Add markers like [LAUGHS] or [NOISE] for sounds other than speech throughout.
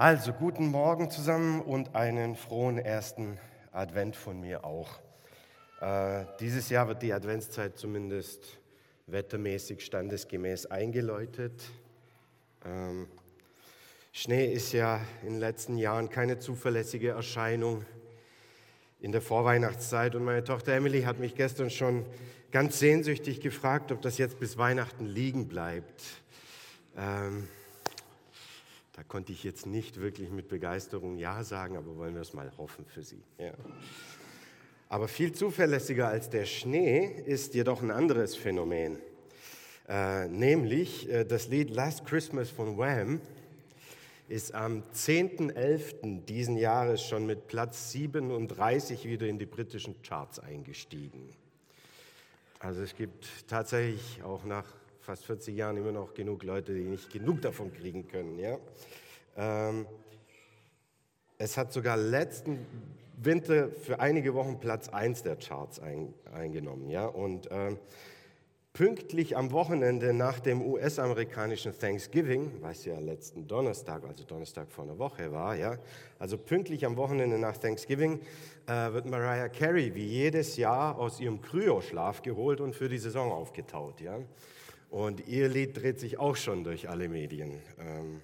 Also, guten Morgen zusammen und einen frohen ersten Advent von mir auch. Äh, dieses Jahr wird die Adventszeit zumindest wettermäßig standesgemäß eingeläutet. Ähm, Schnee ist ja in den letzten Jahren keine zuverlässige Erscheinung in der Vorweihnachtszeit und meine Tochter Emily hat mich gestern schon ganz sehnsüchtig gefragt, ob das jetzt bis Weihnachten liegen bleibt. Ähm, da konnte ich jetzt nicht wirklich mit Begeisterung Ja sagen, aber wollen wir es mal hoffen für Sie. Ja. Aber viel zuverlässiger als der Schnee ist jedoch ein anderes Phänomen, äh, nämlich äh, das Lied Last Christmas von Wham ist am 10.11. diesen Jahres schon mit Platz 37 wieder in die britischen Charts eingestiegen. Also es gibt tatsächlich auch nach fast 40 Jahren immer noch genug Leute, die nicht genug davon kriegen können. Ja? Ähm, es hat sogar letzten Winter für einige Wochen Platz 1 der Charts ein, eingenommen. Ja? Und ähm, pünktlich am Wochenende nach dem US-amerikanischen Thanksgiving, was ja letzten Donnerstag, also Donnerstag vor einer Woche war, ja, also pünktlich am Wochenende nach Thanksgiving äh, wird Mariah Carey wie jedes Jahr aus ihrem Kryoschlaf geholt und für die Saison aufgetaut. Ja. Und ihr Lied dreht sich auch schon durch alle Medien. Ähm,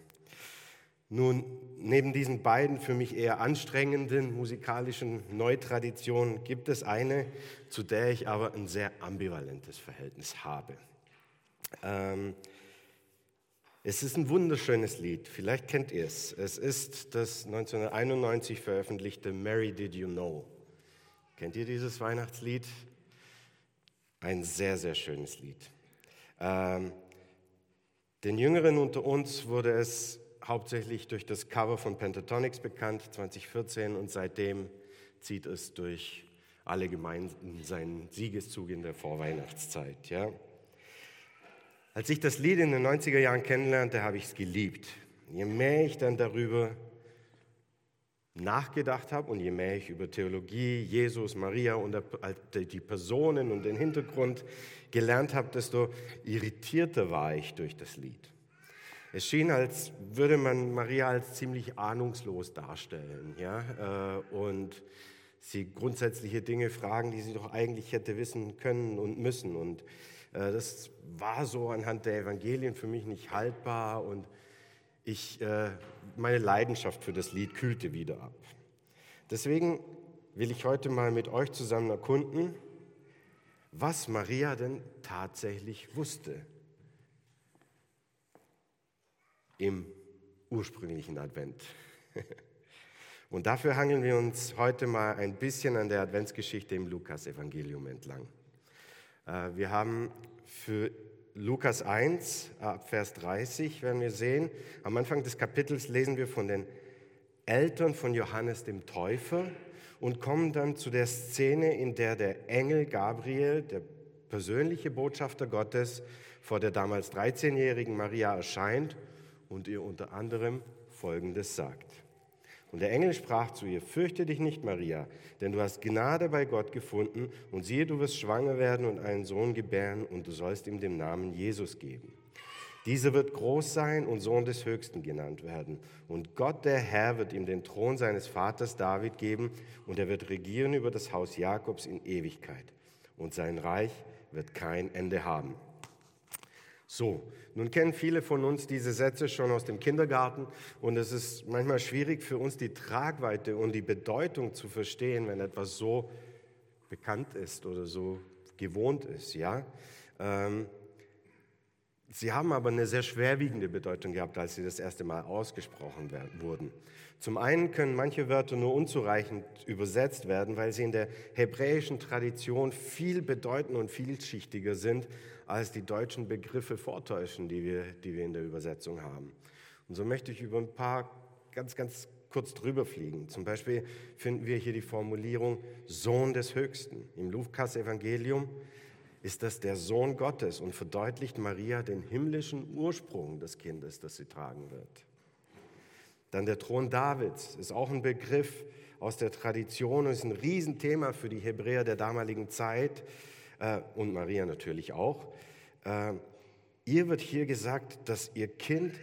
nun, neben diesen beiden für mich eher anstrengenden musikalischen Neutraditionen gibt es eine, zu der ich aber ein sehr ambivalentes Verhältnis habe. Ähm, es ist ein wunderschönes Lied, vielleicht kennt ihr es. Es ist das 1991 veröffentlichte Mary Did You Know. Kennt ihr dieses Weihnachtslied? Ein sehr, sehr schönes Lied. Ähm, den Jüngeren unter uns wurde es hauptsächlich durch das Cover von Pentatonics bekannt, 2014, und seitdem zieht es durch alle Gemeinden seinen Siegeszug in der Vorweihnachtszeit. Ja. Als ich das Lied in den 90er Jahren kennenlernte, habe ich es geliebt. Je mehr ich dann darüber nachgedacht habe und je mehr ich über Theologie, Jesus, Maria und die Personen und den Hintergrund gelernt habe, desto irritierter war ich durch das Lied. Es schien, als würde man Maria als ziemlich ahnungslos darstellen ja? Äh, und sie grundsätzliche Dinge fragen, die sie doch eigentlich hätte wissen können und müssen. Und äh, das war so anhand der Evangelien für mich nicht haltbar und ich, äh, meine Leidenschaft für das Lied kühlte wieder ab. Deswegen will ich heute mal mit euch zusammen erkunden, was Maria denn tatsächlich wusste im ursprünglichen Advent. [LAUGHS] Und dafür hangeln wir uns heute mal ein bisschen an der Adventsgeschichte im Lukas-Evangelium entlang. Äh, wir haben für Lukas 1, ab Vers 30 werden wir sehen, am Anfang des Kapitels lesen wir von den Eltern von Johannes dem Täufer und kommen dann zu der Szene, in der der Engel Gabriel, der persönliche Botschafter Gottes, vor der damals 13-jährigen Maria erscheint und ihr unter anderem Folgendes sagt. Und der Engel sprach zu ihr, fürchte dich nicht, Maria, denn du hast Gnade bei Gott gefunden und siehe, du wirst schwanger werden und einen Sohn gebären und du sollst ihm den Namen Jesus geben. Dieser wird groß sein und Sohn des Höchsten genannt werden. Und Gott, der Herr, wird ihm den Thron seines Vaters David geben und er wird regieren über das Haus Jakobs in Ewigkeit. Und sein Reich wird kein Ende haben. So, nun kennen viele von uns diese Sätze schon aus dem Kindergarten und es ist manchmal schwierig für uns die Tragweite und die Bedeutung zu verstehen, wenn etwas so bekannt ist oder so gewohnt ist. Ja? Ähm, sie haben aber eine sehr schwerwiegende Bedeutung gehabt, als sie das erste Mal ausgesprochen werden, wurden. Zum einen können manche Wörter nur unzureichend übersetzt werden, weil sie in der hebräischen Tradition viel bedeutender und vielschichtiger sind als die deutschen Begriffe vortäuschen, die wir, die wir in der Übersetzung haben. Und so möchte ich über ein paar ganz, ganz kurz drüber fliegen. Zum Beispiel finden wir hier die Formulierung Sohn des Höchsten. Im Lukas-Evangelium ist das der Sohn Gottes und verdeutlicht Maria den himmlischen Ursprung des Kindes, das sie tragen wird. Dann der Thron Davids ist auch ein Begriff aus der Tradition und ist ein Riesenthema für die Hebräer der damaligen Zeit äh, und Maria natürlich auch. Äh, ihr wird hier gesagt, dass ihr Kind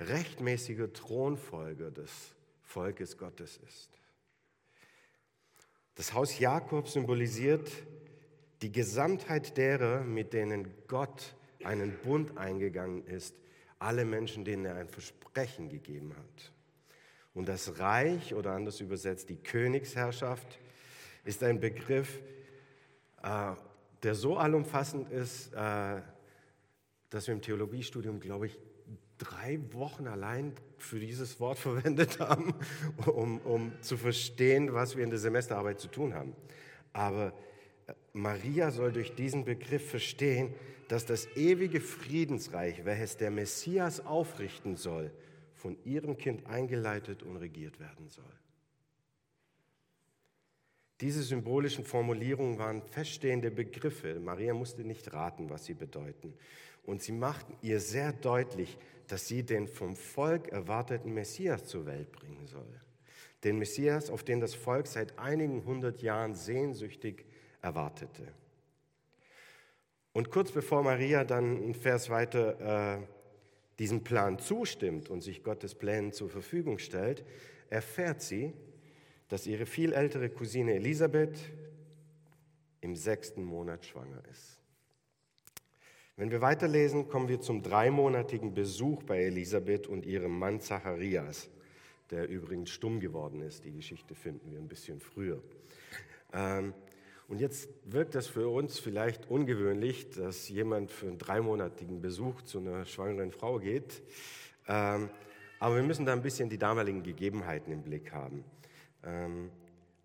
rechtmäßiger Thronfolger des Volkes Gottes ist. Das Haus Jakob symbolisiert die Gesamtheit derer, mit denen Gott einen Bund eingegangen ist, alle Menschen, denen er ein Versprechen gegeben hat. Und das Reich, oder anders übersetzt die Königsherrschaft, ist ein Begriff, äh, der so allumfassend ist, äh, dass wir im Theologiestudium, glaube ich, drei Wochen allein für dieses Wort [LAUGHS] verwendet haben, um, um zu verstehen, was wir in der Semesterarbeit zu tun haben. Aber äh, Maria soll durch diesen Begriff verstehen, dass das ewige Friedensreich, welches der Messias aufrichten soll, von ihrem Kind eingeleitet und regiert werden soll. Diese symbolischen Formulierungen waren feststehende Begriffe. Maria musste nicht raten, was sie bedeuten. Und sie machten ihr sehr deutlich, dass sie den vom Volk erwarteten Messias zur Welt bringen soll. Den Messias, auf den das Volk seit einigen hundert Jahren sehnsüchtig erwartete. Und kurz bevor Maria dann ein Vers weiter äh, diesem Plan zustimmt und sich Gottes Plänen zur Verfügung stellt, erfährt sie, dass ihre viel ältere Cousine Elisabeth im sechsten Monat schwanger ist. Wenn wir weiterlesen, kommen wir zum dreimonatigen Besuch bei Elisabeth und ihrem Mann Zacharias, der übrigens stumm geworden ist. Die Geschichte finden wir ein bisschen früher. Ähm, und jetzt wirkt das für uns vielleicht ungewöhnlich, dass jemand für einen dreimonatigen Besuch zu einer schwangeren Frau geht. Ähm, aber wir müssen da ein bisschen die damaligen Gegebenheiten im Blick haben. Ähm,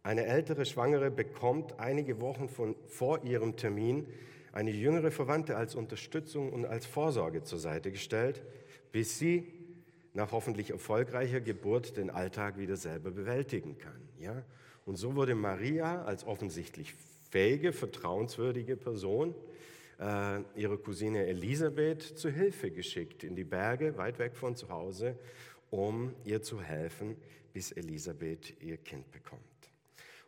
eine ältere Schwangere bekommt einige Wochen von, vor ihrem Termin eine jüngere Verwandte als Unterstützung und als Vorsorge zur Seite gestellt, bis sie nach hoffentlich erfolgreicher Geburt den Alltag wieder selber bewältigen kann. Ja? Und so wurde Maria als offensichtlich fähige, vertrauenswürdige Person äh, ihre Cousine Elisabeth zu Hilfe geschickt in die Berge, weit weg von zu Hause, um ihr zu helfen, bis Elisabeth ihr Kind bekommt.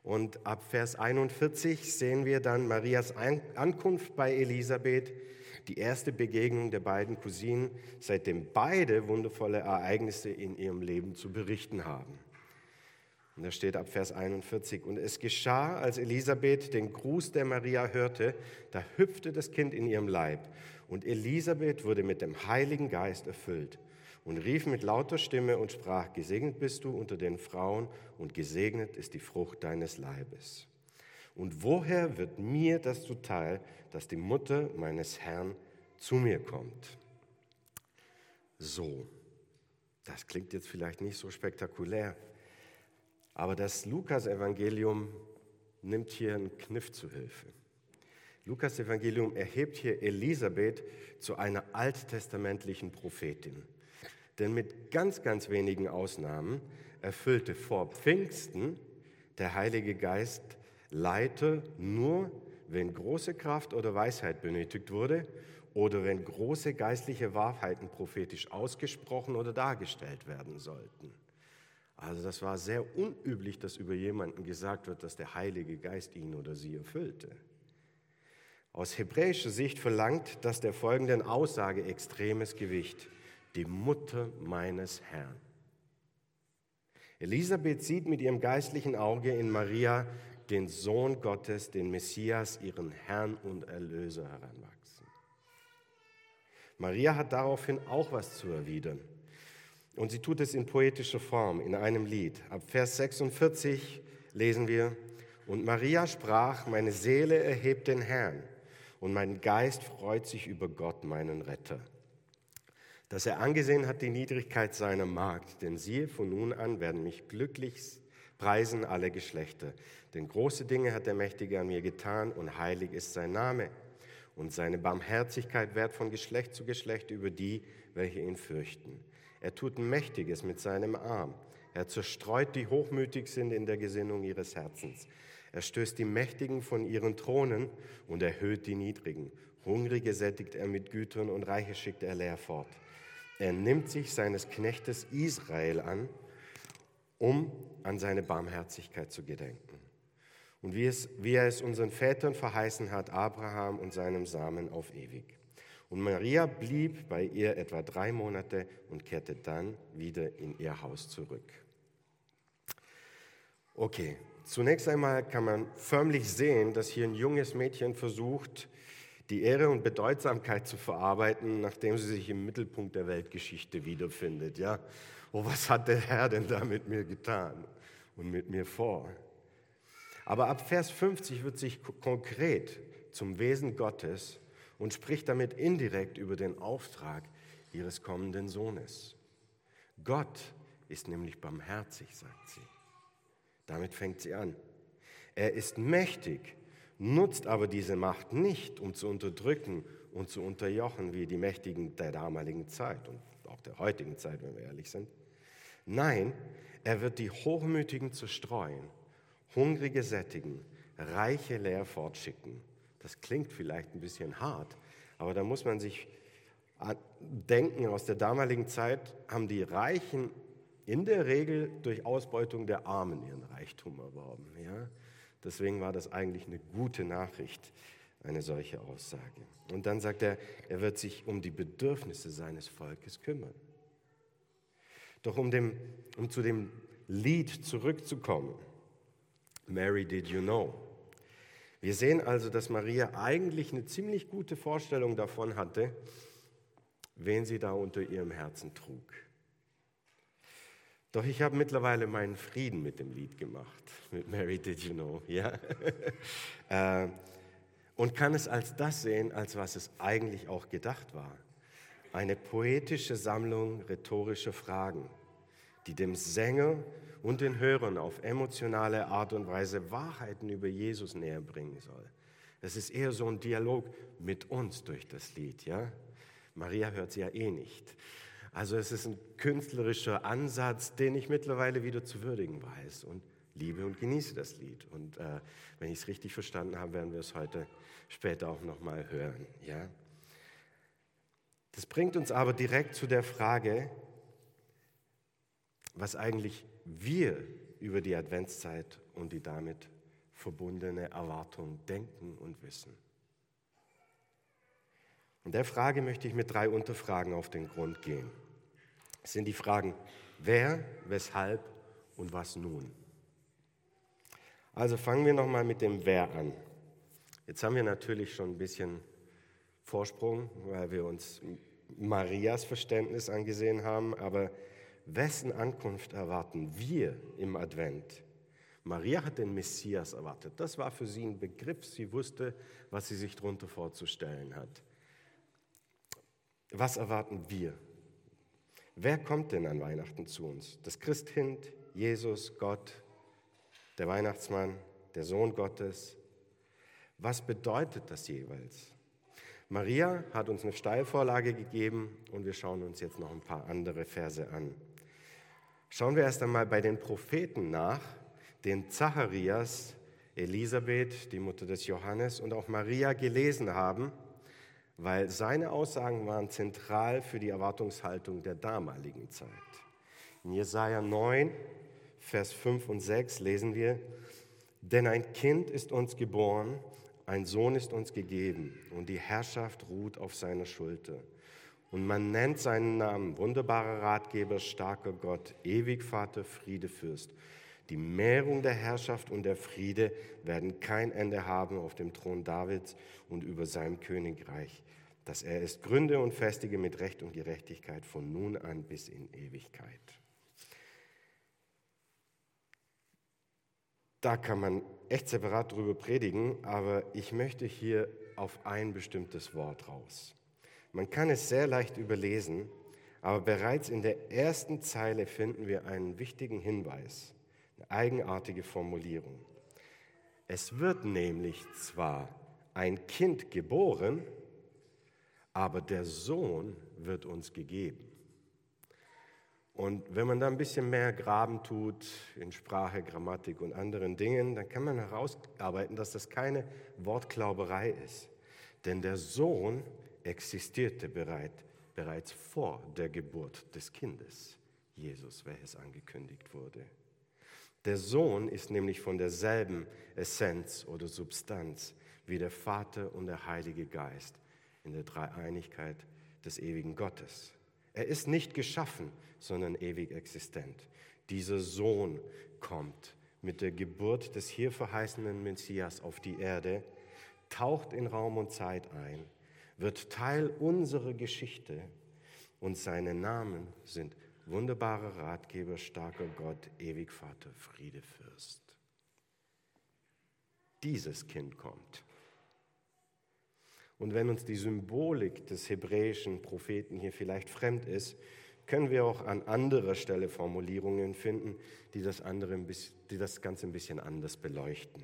Und ab Vers 41 sehen wir dann Marias Ankunft bei Elisabeth, die erste Begegnung der beiden Cousinen, seitdem beide wundervolle Ereignisse in ihrem Leben zu berichten haben. Und da steht ab Vers 41, und es geschah, als Elisabeth den Gruß der Maria hörte, da hüpfte das Kind in ihrem Leib, und Elisabeth wurde mit dem Heiligen Geist erfüllt und rief mit lauter Stimme und sprach, gesegnet bist du unter den Frauen und gesegnet ist die Frucht deines Leibes. Und woher wird mir das zuteil, dass die Mutter meines Herrn zu mir kommt? So, das klingt jetzt vielleicht nicht so spektakulär, aber das Lukas-Evangelium nimmt hier einen Kniff zu Hilfe. Lukas Evangelium erhebt hier Elisabeth zu einer alttestamentlichen Prophetin. Denn mit ganz, ganz wenigen Ausnahmen erfüllte vor Pfingsten der Heilige Geist Leiter nur, wenn große Kraft oder Weisheit benötigt wurde oder wenn große geistliche Wahrheiten prophetisch ausgesprochen oder dargestellt werden sollten. Also das war sehr unüblich, dass über jemanden gesagt wird, dass der Heilige Geist ihn oder sie erfüllte. Aus hebräischer Sicht verlangt das der folgenden Aussage extremes Gewicht die Mutter meines Herrn. Elisabeth sieht mit ihrem geistlichen Auge in Maria den Sohn Gottes, den Messias, ihren Herrn und Erlöser heranwachsen. Maria hat daraufhin auch was zu erwidern. Und sie tut es in poetischer Form, in einem Lied. Ab Vers 46 lesen wir, und Maria sprach, meine Seele erhebt den Herrn, und mein Geist freut sich über Gott, meinen Retter dass er angesehen hat die Niedrigkeit seiner Magd. Denn siehe, von nun an werden mich glücklich preisen alle Geschlechter. Denn große Dinge hat der Mächtige an mir getan und heilig ist sein Name. Und seine Barmherzigkeit währt von Geschlecht zu Geschlecht über die, welche ihn fürchten. Er tut Mächtiges mit seinem Arm. Er zerstreut die hochmütig sind in der Gesinnung ihres Herzens. Er stößt die Mächtigen von ihren Thronen und erhöht die Niedrigen. Hungrige sättigt er mit Gütern und Reiche schickt er leer fort. Er nimmt sich seines Knechtes Israel an, um an seine Barmherzigkeit zu gedenken. Und wie, es, wie er es unseren Vätern verheißen hat, Abraham und seinem Samen auf ewig. Und Maria blieb bei ihr etwa drei Monate und kehrte dann wieder in ihr Haus zurück. Okay, zunächst einmal kann man förmlich sehen, dass hier ein junges Mädchen versucht, die Ehre und Bedeutsamkeit zu verarbeiten, nachdem sie sich im Mittelpunkt der Weltgeschichte wiederfindet. Ja, oh, was hat der Herr denn da mit mir getan und mit mir vor? Aber ab Vers 50 wird sich konkret zum Wesen Gottes und spricht damit indirekt über den Auftrag ihres kommenden Sohnes. Gott ist nämlich barmherzig, sagt sie. Damit fängt sie an. Er ist mächtig, nutzt aber diese Macht nicht, um zu unterdrücken und zu unterjochen wie die Mächtigen der damaligen Zeit und auch der heutigen Zeit, wenn wir ehrlich sind. Nein, er wird die Hochmütigen zerstreuen, Hungrige sättigen, Reiche leer fortschicken. Das klingt vielleicht ein bisschen hart, aber da muss man sich denken, aus der damaligen Zeit haben die Reichen in der Regel durch Ausbeutung der Armen ihren Reichtum erworben. Ja? Deswegen war das eigentlich eine gute Nachricht, eine solche Aussage. Und dann sagt er, er wird sich um die Bedürfnisse seines Volkes kümmern. Doch um, dem, um zu dem Lied zurückzukommen, Mary, did you know? Wir sehen also, dass Maria eigentlich eine ziemlich gute Vorstellung davon hatte, wen sie da unter ihrem Herzen trug. Doch ich habe mittlerweile meinen Frieden mit dem Lied gemacht, mit Mary Did You Know, ja? [LAUGHS] Äh, und kann es als das sehen, als was es eigentlich auch gedacht war. Eine poetische Sammlung rhetorischer Fragen, die dem Sänger und den Hörern auf emotionale Art und Weise Wahrheiten über Jesus näher bringen soll. Es ist eher so ein Dialog mit uns durch das Lied, ja? Maria hört sie ja eh nicht. Also es ist ein künstlerischer Ansatz, den ich mittlerweile wieder zu würdigen weiß und liebe und genieße das Lied. Und äh, wenn ich es richtig verstanden habe, werden wir es heute später auch nochmal hören. Ja? Das bringt uns aber direkt zu der Frage, was eigentlich wir über die Adventszeit und die damit verbundene Erwartung denken und wissen. Und der Frage möchte ich mit drei Unterfragen auf den Grund gehen. Es sind die Fragen, wer, weshalb und was nun. Also fangen wir nochmal mit dem Wer an. Jetzt haben wir natürlich schon ein bisschen Vorsprung, weil wir uns Marias Verständnis angesehen haben, aber wessen Ankunft erwarten wir im Advent? Maria hat den Messias erwartet. Das war für sie ein Begriff. Sie wusste, was sie sich darunter vorzustellen hat. Was erwarten wir? Wer kommt denn an Weihnachten zu uns? Das Christkind, Jesus, Gott, der Weihnachtsmann, der Sohn Gottes. Was bedeutet das jeweils? Maria hat uns eine Steilvorlage gegeben und wir schauen uns jetzt noch ein paar andere Verse an. Schauen wir erst einmal bei den Propheten nach, den Zacharias, Elisabeth, die Mutter des Johannes und auch Maria gelesen haben weil seine Aussagen waren zentral für die Erwartungshaltung der damaligen Zeit. In Jesaja 9, Vers 5 und 6 lesen wir: Denn ein Kind ist uns geboren, ein Sohn ist uns gegeben, und die Herrschaft ruht auf seiner Schulter. Und man nennt seinen Namen wunderbarer Ratgeber, starker Gott, ewig Vater, Friedefürst. Die Mehrung der Herrschaft und der Friede werden kein Ende haben auf dem Thron Davids und über seinem Königreich, dass er es gründe und festige mit Recht und Gerechtigkeit von nun an bis in Ewigkeit. Da kann man echt separat drüber predigen, aber ich möchte hier auf ein bestimmtes Wort raus. Man kann es sehr leicht überlesen, aber bereits in der ersten Zeile finden wir einen wichtigen Hinweis, eine eigenartige Formulierung. Es wird nämlich zwar ein Kind geboren, aber der Sohn wird uns gegeben. Und wenn man da ein bisschen mehr Graben tut in Sprache, Grammatik und anderen Dingen, dann kann man herausarbeiten, dass das keine Wortklauberei ist. Denn der Sohn existierte bereit, bereits vor der Geburt des Kindes, Jesus, welches angekündigt wurde. Der Sohn ist nämlich von derselben Essenz oder Substanz wie der Vater und der Heilige Geist in der Dreieinigkeit des ewigen Gottes. Er ist nicht geschaffen, sondern ewig existent. Dieser Sohn kommt mit der Geburt des hier verheißenen Messias auf die Erde, taucht in Raum und Zeit ein, wird Teil unserer Geschichte und seine Namen sind wunderbarer Ratgeber, starker Gott, ewig Vater, Friedefürst. Dieses Kind kommt. Und wenn uns die Symbolik des hebräischen Propheten hier vielleicht fremd ist, können wir auch an anderer Stelle Formulierungen finden, die das, andere die das Ganze ein bisschen anders beleuchten.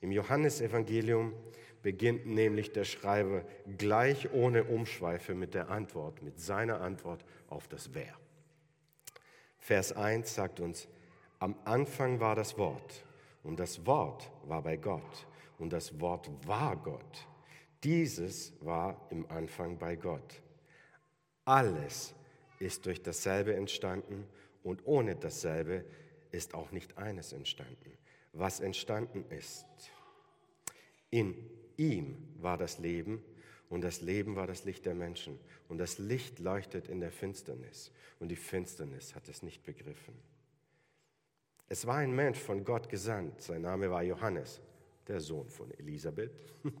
Im Johannesevangelium beginnt nämlich der Schreiber gleich ohne Umschweife mit der Antwort, mit seiner Antwort auf das Wer. Vers 1 sagt uns, am Anfang war das Wort und das Wort war bei Gott und das Wort war Gott. Dieses war im Anfang bei Gott. Alles ist durch dasselbe entstanden und ohne dasselbe ist auch nicht eines entstanden. Was entstanden ist, in ihm war das Leben und das Leben war das Licht der Menschen und das Licht leuchtet in der Finsternis und die Finsternis hat es nicht begriffen. Es war ein Mensch von Gott gesandt, sein Name war Johannes, der Sohn von Elisabeth. [LAUGHS]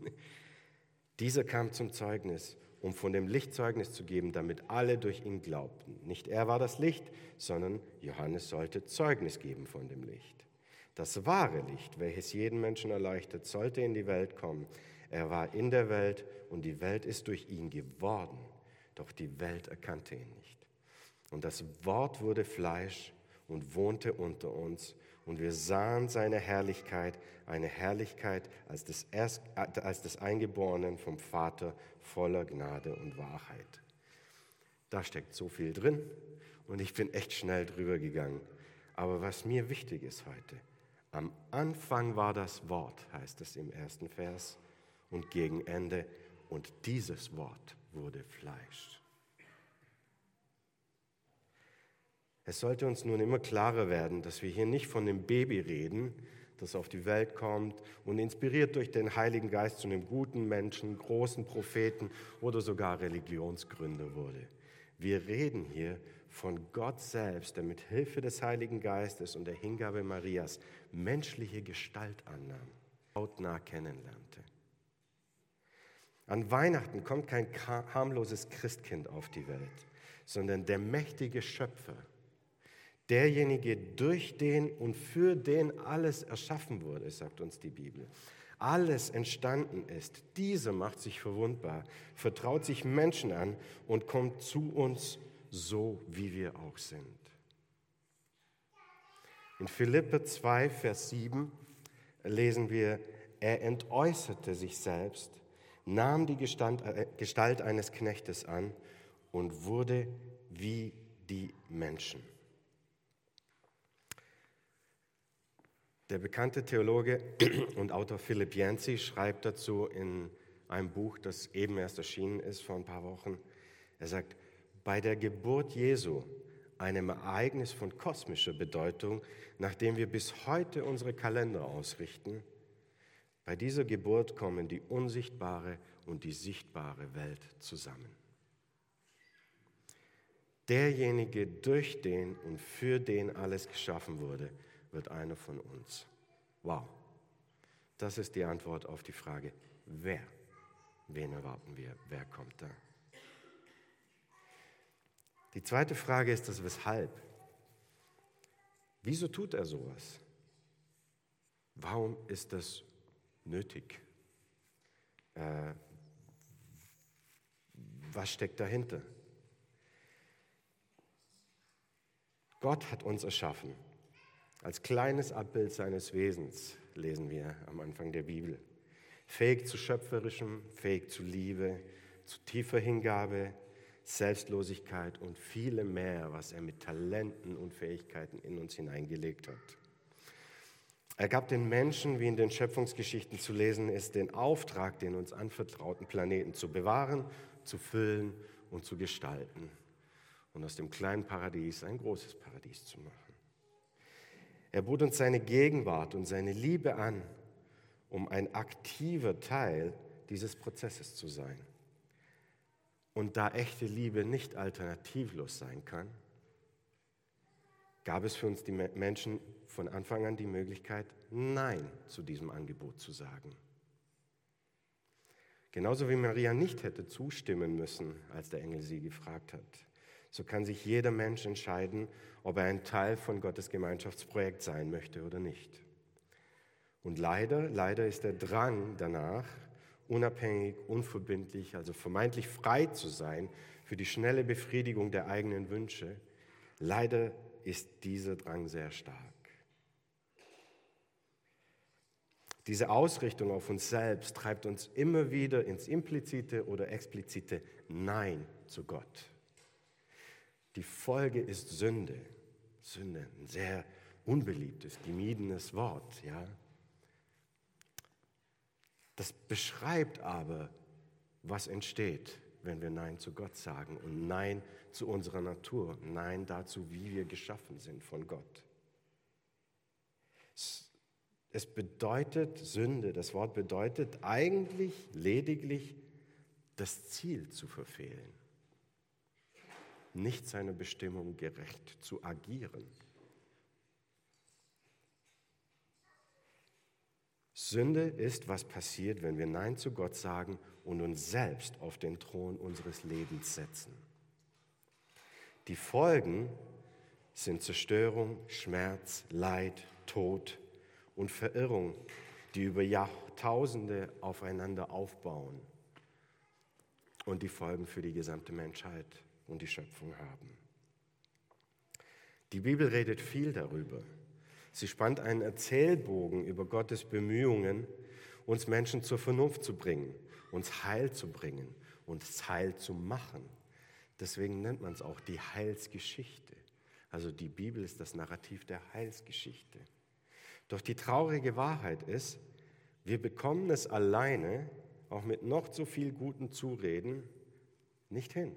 Dieser kam zum Zeugnis, um von dem Licht Zeugnis zu geben, damit alle durch ihn glaubten. Nicht er war das Licht, sondern Johannes sollte Zeugnis geben von dem Licht. Das wahre Licht, welches jeden Menschen erleuchtet, sollte in die Welt kommen. Er war in der Welt und die Welt ist durch ihn geworden, doch die Welt erkannte ihn nicht. Und das Wort wurde Fleisch und wohnte unter uns und wir sahen seine Herrlichkeit, eine Herrlichkeit als des, Erst, als des Eingeborenen vom Vater voller Gnade und Wahrheit. Da steckt so viel drin und ich bin echt schnell drüber gegangen. Aber was mir wichtig ist heute, am Anfang war das Wort, heißt es im ersten Vers, und gegen Ende, und dieses Wort wurde Fleisch. Es sollte uns nun immer klarer werden, dass wir hier nicht von dem Baby reden, das auf die Welt kommt und inspiriert durch den Heiligen Geist zu einem guten Menschen, großen Propheten oder sogar Religionsgründer wurde. Wir reden hier von Gott selbst, der mit Hilfe des Heiligen Geistes und der Hingabe Marias menschliche Gestalt annahm, hautnah kennenlernte. An Weihnachten kommt kein harmloses Christkind auf die Welt, sondern der mächtige Schöpfer, derjenige, durch den und für den alles erschaffen wurde, sagt uns die Bibel. Alles entstanden ist. Dieser macht sich verwundbar, vertraut sich Menschen an und kommt zu uns so, wie wir auch sind. In Philippe 2, Vers 7 lesen wir, er entäußerte sich selbst, nahm die äh, Gestalt eines Knechtes an und wurde wie die Menschen. Der bekannte Theologe [CLEARS THROAT] und Autor Philipp Yancey schreibt dazu in einem Buch, das eben erst erschienen ist vor ein paar Wochen. Er sagt, bei der Geburt Jesu, einem Ereignis von kosmischer Bedeutung, nach dem wir bis heute unsere Kalender ausrichten, bei dieser Geburt kommen die unsichtbare und die sichtbare Welt zusammen. Derjenige, durch den und für den alles geschaffen wurde, wird einer von uns. Wow. Das ist die Antwort auf die Frage, wer? Wen erwarten wir? Wer kommt da? Die zweite Frage ist das Weshalb. Wieso tut er sowas? Warum ist das nötig? Äh, was steckt dahinter? Gott hat uns erschaffen. Als kleines Abbild seines Wesens lesen wir am Anfang der Bibel. Fähig zu schöpferischem, fähig zu Liebe, zu tiefer Hingabe, Selbstlosigkeit und vielem mehr, was er mit Talenten und Fähigkeiten in uns hineingelegt hat. Er gab den Menschen, wie in den Schöpfungsgeschichten zu lesen ist, den Auftrag, den uns anvertrauten Planeten zu bewahren, zu füllen und zu gestalten und aus dem kleinen Paradies ein großes Paradies zu machen. Er bot uns seine Gegenwart und seine Liebe an, um ein aktiver Teil dieses Prozesses zu sein. Und da echte Liebe nicht alternativlos sein kann, gab es für uns die Menschen von Anfang an die Möglichkeit, Nein zu diesem Angebot zu sagen. Genauso wie Maria nicht hätte zustimmen müssen, als der Engel sie gefragt hat, so kann sich jeder Mensch entscheiden, ob er ein Teil von Gottes Gemeinschaftsprojekt sein möchte oder nicht. Und leider, leider ist der Drang danach, unabhängig, unverbindlich, also vermeintlich frei zu sein für die schnelle Befriedigung der eigenen Wünsche, leider ist dieser Drang sehr stark. Diese Ausrichtung auf uns selbst treibt uns immer wieder ins implizite oder explizite Nein zu Gott. Die Folge ist Sünde. Sünde, ein sehr unbeliebtes, gemiedenes Wort, ja. Das beschreibt aber, was entsteht, wenn wir Nein zu Gott sagen und Nein zu unserer Natur, Nein dazu, wie wir geschaffen sind von Gott. Es bedeutet Sünde, das Wort bedeutet eigentlich lediglich das Ziel zu verfehlen, nicht seiner Bestimmung gerecht zu agieren. Sünde ist, was passiert, wenn wir Nein zu Gott sagen und uns selbst auf den Thron unseres Lebens setzen. Die Folgen sind Zerstörung, Schmerz, Leid, Tod und Verirrung, die über Jahrtausende aufeinander aufbauen und die Folgen für die gesamte Menschheit und die Schöpfung haben. Die Bibel redet viel darüber. Sie spannt einen Erzählbogen über Gottes Bemühungen, uns Menschen zur Vernunft zu bringen, uns Heil zu bringen, uns Heil zu machen. Deswegen nennt man es auch die Heilsgeschichte. Also die Bibel ist das Narrativ der Heilsgeschichte. Doch die traurige Wahrheit ist, wir bekommen es alleine, auch mit noch so viel guten Zureden, nicht hin.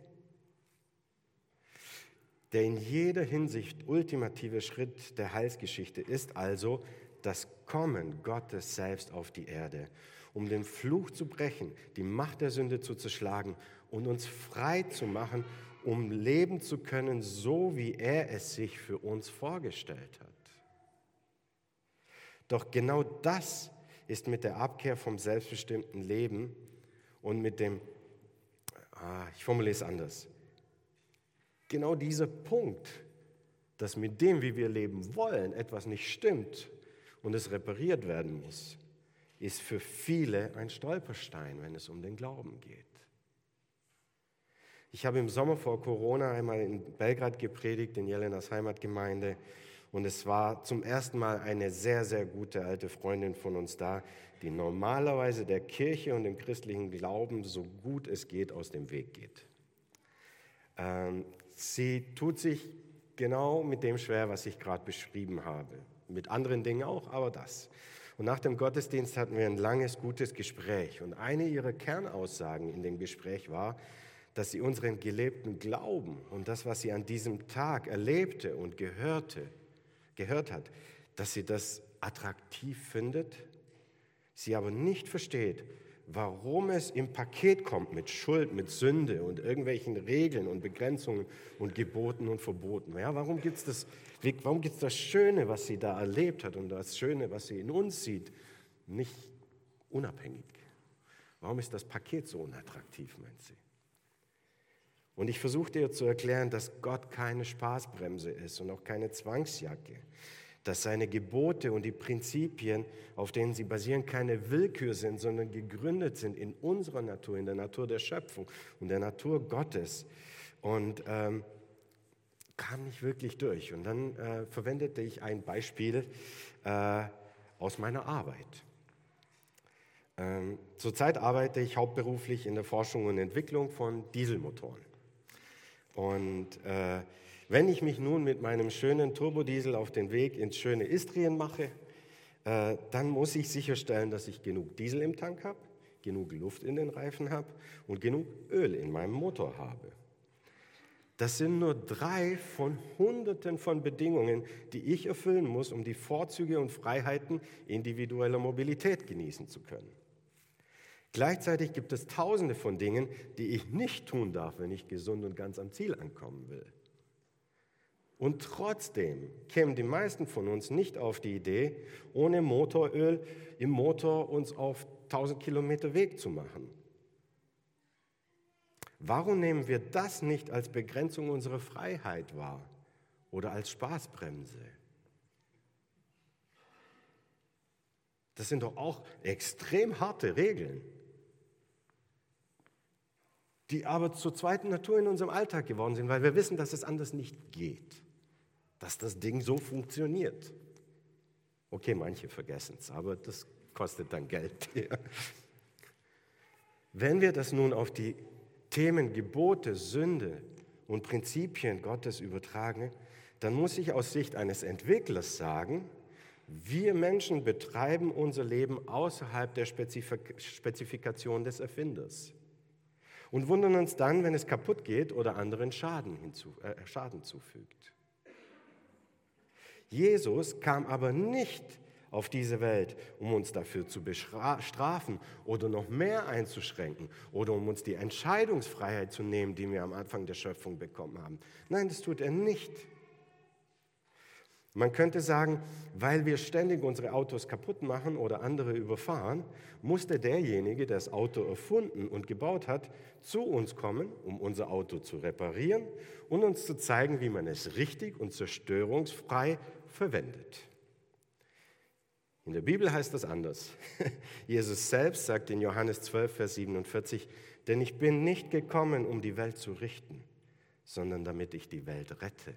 Der in jeder Hinsicht ultimative Schritt der Heilsgeschichte ist also das Kommen Gottes selbst auf die Erde, um den Fluch zu brechen, die Macht der Sünde zu zerschlagen und uns frei zu machen, um leben zu können, so wie er es sich für uns vorgestellt hat. Doch genau das ist mit der Abkehr vom selbstbestimmten Leben und mit dem, ah, ich formuliere es anders, genau dieser Punkt, dass mit dem, wie wir leben wollen, etwas nicht stimmt und es repariert werden muss, ist für viele ein Stolperstein, wenn es um den Glauben geht. Ich habe im Sommer vor Corona einmal in Belgrad gepredigt, in Jelenas Heimatgemeinde. Und es war zum ersten Mal eine sehr, sehr gute alte Freundin von uns da, die normalerweise der Kirche und dem christlichen Glauben so gut es geht aus dem Weg geht. Sie tut sich genau mit dem schwer, was ich gerade beschrieben habe. Mit anderen Dingen auch, aber das. Und nach dem Gottesdienst hatten wir ein langes, gutes Gespräch. Und eine ihrer Kernaussagen in dem Gespräch war, dass sie unseren gelebten Glauben und das, was sie an diesem Tag erlebte und gehörte, gehört hat, dass sie das attraktiv findet, sie aber nicht versteht, warum es im Paket kommt mit Schuld, mit Sünde und irgendwelchen Regeln und Begrenzungen und Geboten und Verboten. Ja, warum gibt es das, das Schöne, was sie da erlebt hat und das Schöne, was sie in uns sieht, nicht unabhängig? Warum ist das Paket so unattraktiv, meint sie? Und ich versuchte ihr zu erklären, dass Gott keine Spaßbremse ist und auch keine Zwangsjacke, dass seine Gebote und die Prinzipien, auf denen sie basieren, keine Willkür sind, sondern gegründet sind in unserer Natur, in der Natur der Schöpfung und der Natur Gottes. Und ähm, kam nicht wirklich durch. Und dann äh, verwendete ich ein Beispiel äh, aus meiner Arbeit. Ähm, zurzeit arbeite ich hauptberuflich in der Forschung und Entwicklung von Dieselmotoren. Und äh, wenn ich mich nun mit meinem schönen Turbodiesel auf den Weg ins schöne Istrien mache, äh, dann muss ich sicherstellen, dass ich genug Diesel im Tank habe, genug Luft in den Reifen habe und genug Öl in meinem Motor habe. Das sind nur drei von Hunderten von Bedingungen, die ich erfüllen muss, um die Vorzüge und Freiheiten individueller Mobilität genießen zu können. Gleichzeitig gibt es tausende von Dingen, die ich nicht tun darf, wenn ich gesund und ganz am Ziel ankommen will. Und trotzdem kämen die meisten von uns nicht auf die Idee, ohne Motoröl im Motor uns auf 1000 Kilometer Weg zu machen. Warum nehmen wir das nicht als Begrenzung unserer Freiheit wahr oder als Spaßbremse? Das sind doch auch extrem harte Regeln, die aber zur zweiten Natur in unserem Alltag geworden sind, weil wir wissen, dass es anders nicht geht, dass das Ding so funktioniert. Okay, manche vergessen es, aber das kostet dann Geld. [LAUGHS] Wenn wir das nun auf die Themen Gebote, Sünde und Prinzipien Gottes übertragen, dann muss ich aus Sicht eines Entwicklers sagen, wir Menschen betreiben unser Leben außerhalb der Spezifikation des Erfinders und wundern uns dann, wenn es kaputt geht oder anderen Schaden, hinzu, äh, Schaden zufügt. Jesus kam aber nicht auf diese Welt, um uns dafür zu bestrafen oder noch mehr einzuschränken oder um uns die Entscheidungsfreiheit zu nehmen, die wir am Anfang der Schöpfung bekommen haben. Nein, das tut er nicht. Man könnte sagen, weil wir ständig unsere Autos kaputt machen oder andere überfahren, musste derjenige, der das Auto erfunden und gebaut hat, zu uns kommen, um unser Auto zu reparieren und uns zu zeigen, wie man es richtig und zerstörungsfrei verwendet. In der Bibel heißt das anders. [LAUGHS] Jesus selbst sagt in Johannes 12, Vers 47, denn ich bin nicht gekommen, um die Welt zu richten, sondern damit ich die Welt rette.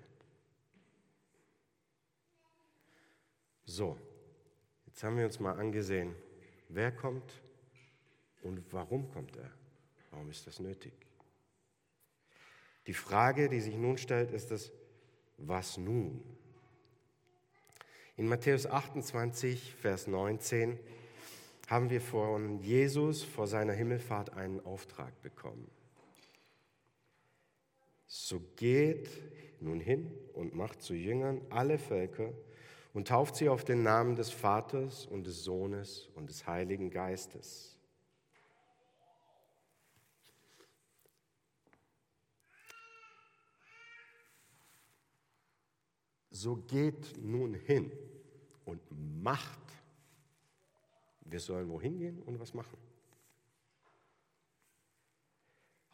So, jetzt haben wir uns mal angesehen, wer kommt und warum kommt er? Warum ist das nötig? Die Frage, die sich nun stellt, ist das, was nun? In Matthäus 28, Vers 19 haben wir von Jesus vor seiner Himmelfahrt einen Auftrag bekommen. So geht nun hin und macht zu Jüngern alle Völker und tauft sie auf den Namen des Vaters und des Sohnes und des Heiligen Geistes. So geht nun hin und macht. Wir sollen wohin gehen und was machen.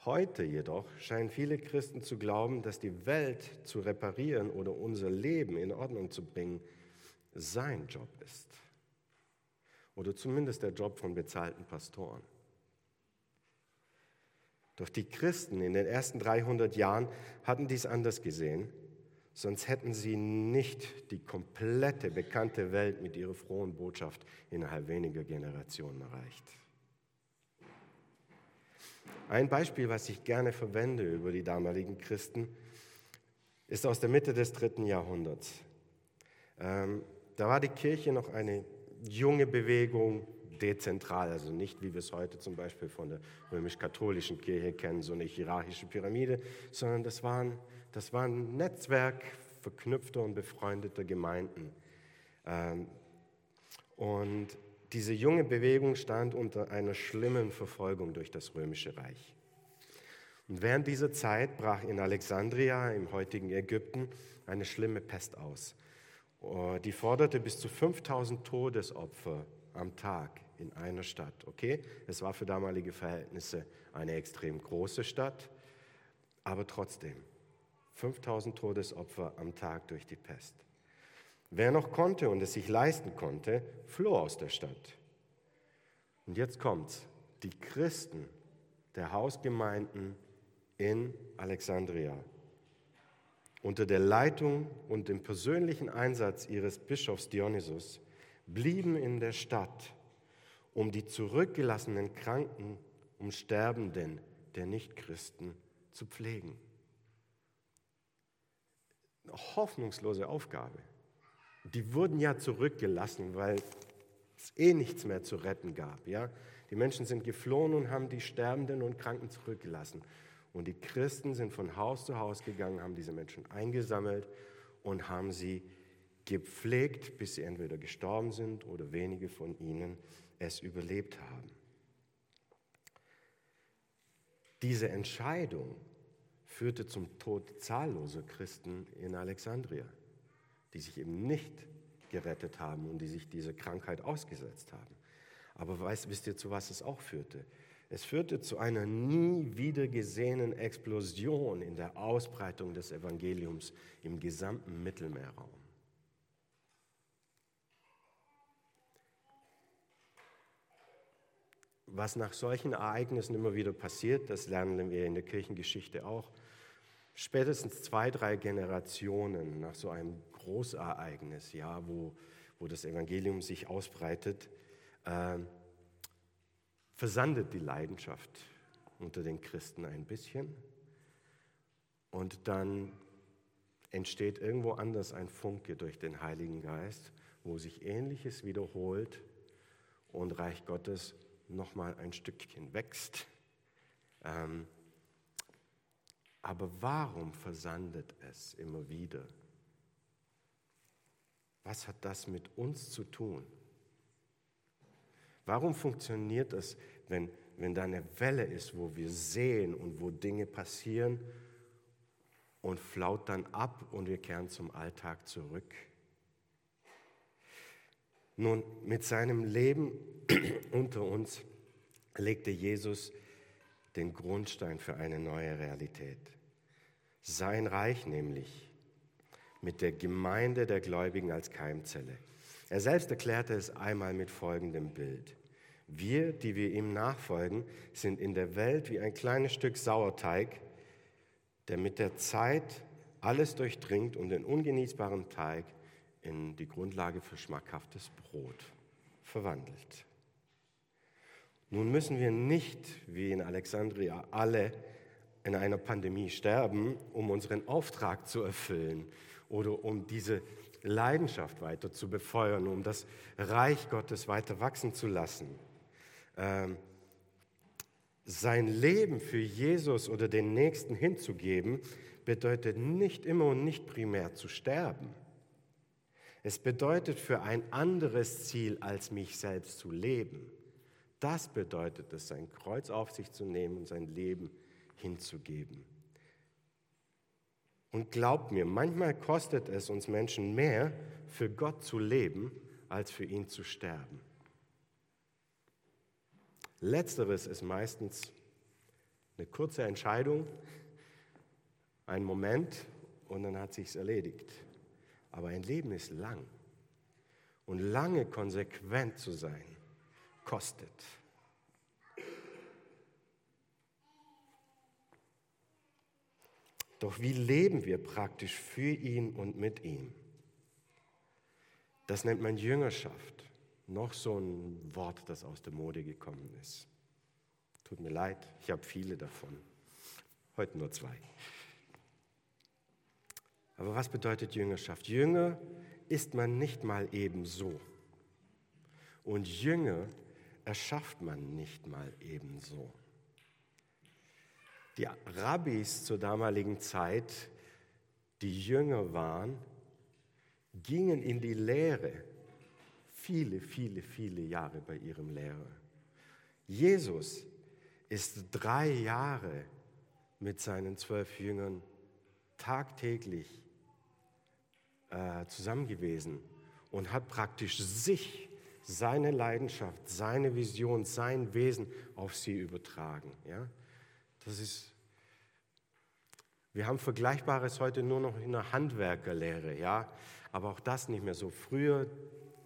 Heute jedoch scheinen viele Christen zu glauben, dass die Welt zu reparieren oder unser Leben in Ordnung zu bringen sein Job ist. Oder zumindest der Job von bezahlten Pastoren. Doch die Christen in den ersten 300 Jahren hatten dies anders gesehen, sonst hätten sie nicht die komplette bekannte Welt mit ihrer frohen Botschaft innerhalb weniger Generationen erreicht. Ein Beispiel, was ich gerne verwende über die damaligen Christen, ist aus der Mitte des dritten Jahrhunderts. Ähm, da war die Kirche noch eine junge Bewegung, dezentral, also nicht wie wir es heute zum Beispiel von der römisch-katholischen Kirche kennen, so eine hierarchische Pyramide, sondern das war, ein, das war ein Netzwerk verknüpfter und befreundeter Gemeinden. Ähm, und diese junge Bewegung stand unter einer schlimmen Verfolgung durch das römische Reich. Und während dieser Zeit brach in Alexandria im heutigen Ägypten eine schlimme Pest aus. Oh, die forderte bis zu 5000 Todesopfer am Tag in einer Stadt. Okay, es war für damalige Verhältnisse eine extrem große Stadt, aber trotzdem 5000 Todesopfer am Tag durch die Pest. Wer noch konnte und es sich leisten konnte, floh aus der Stadt. Und jetzt kommt's. Die Christen der Hausgemeinden in Alexandria unter der Leitung und dem persönlichen Einsatz ihres Bischofs Dionysus blieben in der Stadt, um die zurückgelassenen Kranken, um Sterbenden der Nichtchristen zu pflegen. Eine hoffnungslose Aufgabe. Die wurden ja zurückgelassen, weil es eh nichts mehr zu retten gab. Ja? Die Menschen sind geflohen und haben die Sterbenden und Kranken zurückgelassen. Und die Christen sind von Haus zu Haus gegangen, haben diese Menschen eingesammelt und haben sie gepflegt, bis sie entweder gestorben sind oder wenige von ihnen es überlebt haben. Diese Entscheidung führte zum Tod zahlloser Christen in Alexandria, die sich eben nicht gerettet haben und die sich dieser Krankheit ausgesetzt haben. Aber weißt, wisst ihr, zu was es auch führte? Es führte zu einer nie wieder gesehenen Explosion in der Ausbreitung des Evangeliums im gesamten Mittelmeerraum. Was nach solchen Ereignissen immer wieder passiert, das lernen wir in der Kirchengeschichte auch. Spätestens zwei, drei Generationen nach so einem Großereignis, ja, wo, wo das Evangelium sich ausbreitet, äh, versandet die Leidenschaft unter den Christen ein bisschen und dann entsteht irgendwo anders ein Funke durch den Heiligen Geist, wo sich Ähnliches wiederholt und Reich Gottes nochmal ein Stückchen wächst. Ähm, aber warum versandet es immer wieder? Was hat das mit uns zu tun? Warum funktioniert es, wenn, wenn da eine Welle ist, wo wir sehen und wo Dinge passieren und flaut dann ab und wir kehren zum Alltag zurück? Nun, mit seinem Leben [CLEARS THROAT] unter uns legte Jesus den Grundstein für eine neue Realität. Sein Reich nämlich mit der Gemeinde der Gläubigen als Keimzelle. Er selbst erklärte es einmal mit folgendem Bild. Wir, die wir ihm nachfolgen, sind in der Welt wie ein kleines Stück Sauerteig, der mit der Zeit alles durchdringt und den ungenießbaren Teig in die Grundlage für schmackhaftes Brot verwandelt. Nun müssen wir nicht, wie in Alexandria, alle in einer Pandemie sterben, um unseren Auftrag zu erfüllen oder um diese Leidenschaft weiter zu befeuern, um das Reich Gottes weiter wachsen zu lassen. Ähm, sein Leben für Jesus oder den Nächsten hinzugeben, bedeutet nicht immer und nicht primär zu sterben. Es bedeutet für ein anderes Ziel als mich selbst zu leben. Das bedeutet es, sein Kreuz auf sich zu nehmen und sein Leben hinzugeben. Und glaubt mir, manchmal kostet es uns Menschen mehr, für Gott zu leben, als für ihn zu sterben. Letzteres ist meistens eine kurze Entscheidung, ein Moment und dann hat sich's erledigt. Aber ein Leben ist lang. Und lange konsequent zu sein, kostet. Doch wie leben wir praktisch für ihn und mit ihm? Das nennt man Jüngerschaft. Noch so ein Wort, das aus der Mode gekommen ist. Tut mir leid, ich habe viele davon. Heute nur zwei. Aber was bedeutet Jüngerschaft? Jünger ist man nicht mal ebenso. Und Jünger erschafft man nicht mal ebenso. Die Rabbis zur damaligen Zeit, die Jünger waren, gingen in die Lehre viele, viele, viele Jahre bei ihrem Lehrer. Jesus ist drei Jahre mit seinen zwölf Jüngern tagtäglich äh, zusammen gewesen und hat praktisch sich, seine Leidenschaft, seine Vision, sein Wesen auf sie übertragen. Ja? Das ist, wir haben Vergleichbares heute nur noch in der Handwerkerlehre, ja, aber auch das nicht mehr so. Früher,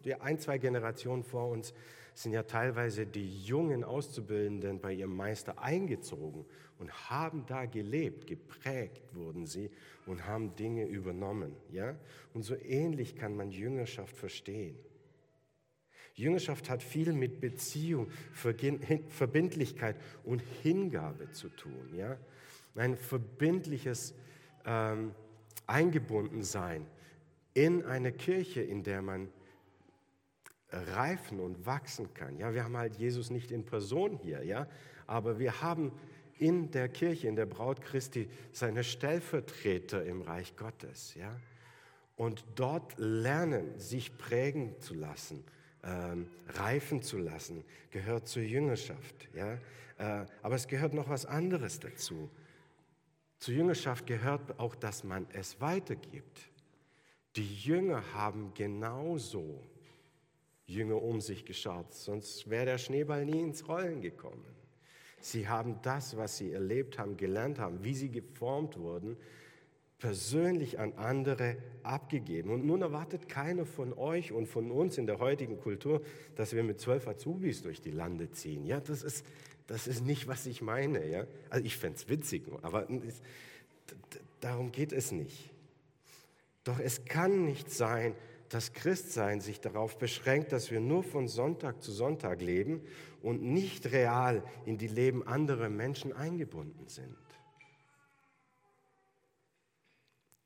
die ein, zwei Generationen vor uns, sind ja teilweise die jungen Auszubildenden bei ihrem Meister eingezogen und haben da gelebt, geprägt wurden sie und haben Dinge übernommen, ja. Und so ähnlich kann man Jüngerschaft verstehen. Jüngerschaft hat viel mit Beziehung, Verbindlichkeit und Hingabe zu tun. Ja? Ein verbindliches ähm, Eingebundensein in eine Kirche, in der man reifen und wachsen kann. Ja, wir haben halt Jesus nicht in Person hier, ja, aber wir haben in der Kirche, in der Braut Christi, seine Stellvertreter im Reich Gottes, ja. Und dort lernen, sich prägen zu lassen ähm, reifen zu lassen, gehört zur Jüngerschaft. Ja? Äh, aber es gehört noch was anderes dazu. Zur Jüngerschaft gehört auch, dass man es weitergibt. Die Jünger haben genauso Jünger um sich geschaut, sonst wäre der Schneeball nie ins Rollen gekommen. Sie haben das, was sie erlebt haben, gelernt haben, wie sie geformt wurden, persönlich an andere abgegeben. Und nun erwartet keiner von euch und von uns in der heutigen Kultur, dass wir mit zwölf Azubis durch die Lande ziehen. Ja, das ist, das ist nicht, was ich meine. Ja? Also ich fände es witzig, aber darum geht es nicht. Doch es kann nicht sein, dass Christsein sich darauf beschränkt, dass wir nur von Sonntag zu Sonntag leben und nicht real in die Leben anderer Menschen eingebunden sind.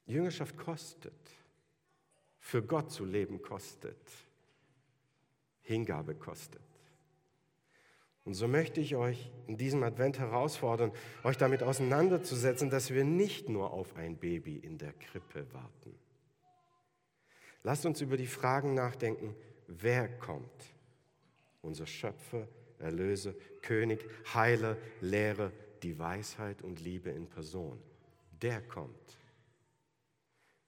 Jüngerschaft kostet. Für Gott zu leben kostet. Hingabe kostet. Und so möchte ich euch in diesem Advent herausfordern, euch damit auseinanderzusetzen, dass wir nicht nur auf ein Baby in der Krippe warten. Lasst uns über die Fragen nachdenken, wer kommt? Unser Schöpfer, Erlöser, König, Heiler, Lehrer, die Weisheit und Liebe in Person. Der kommt.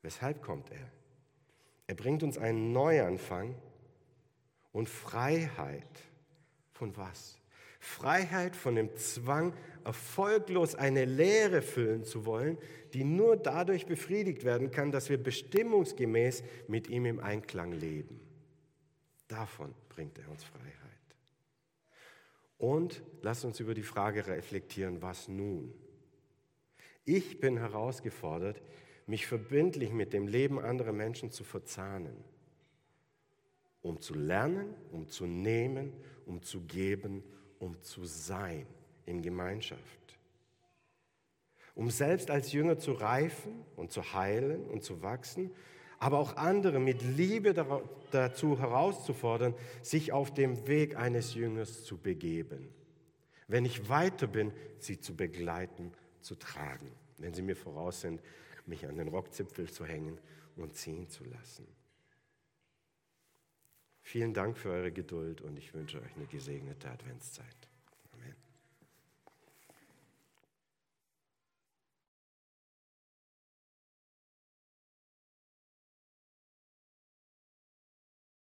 Weshalb kommt er? Er bringt uns einen Neuanfang und Freiheit. Von was? Freiheit von dem Zwang, erfolglos eine Lehre füllen zu wollen, die nur dadurch befriedigt werden kann, dass wir bestimmungsgemäß mit ihm im Einklang leben. Davon bringt er uns Freiheit. Und lasst uns über die Frage reflektieren, was nun? Ich bin herausgefordert, mich verbindlich mit dem Leben anderer Menschen zu verzahnen, um zu lernen, um zu nehmen, um zu geben, um zu sein in Gemeinschaft. Um selbst als Jünger zu reifen und zu heilen und zu wachsen, aber auch andere mit Liebe dazu herauszufordern, sich auf dem Weg eines Jüngers zu begeben. Wenn ich weiter bin, sie zu begleiten, zu tragen. Wenn sie mir voraus sind, mich an den Rockzipfel zu hängen und ziehen zu lassen. Vielen Dank für eure Geduld und ich wünsche euch eine gesegnete Adventszeit.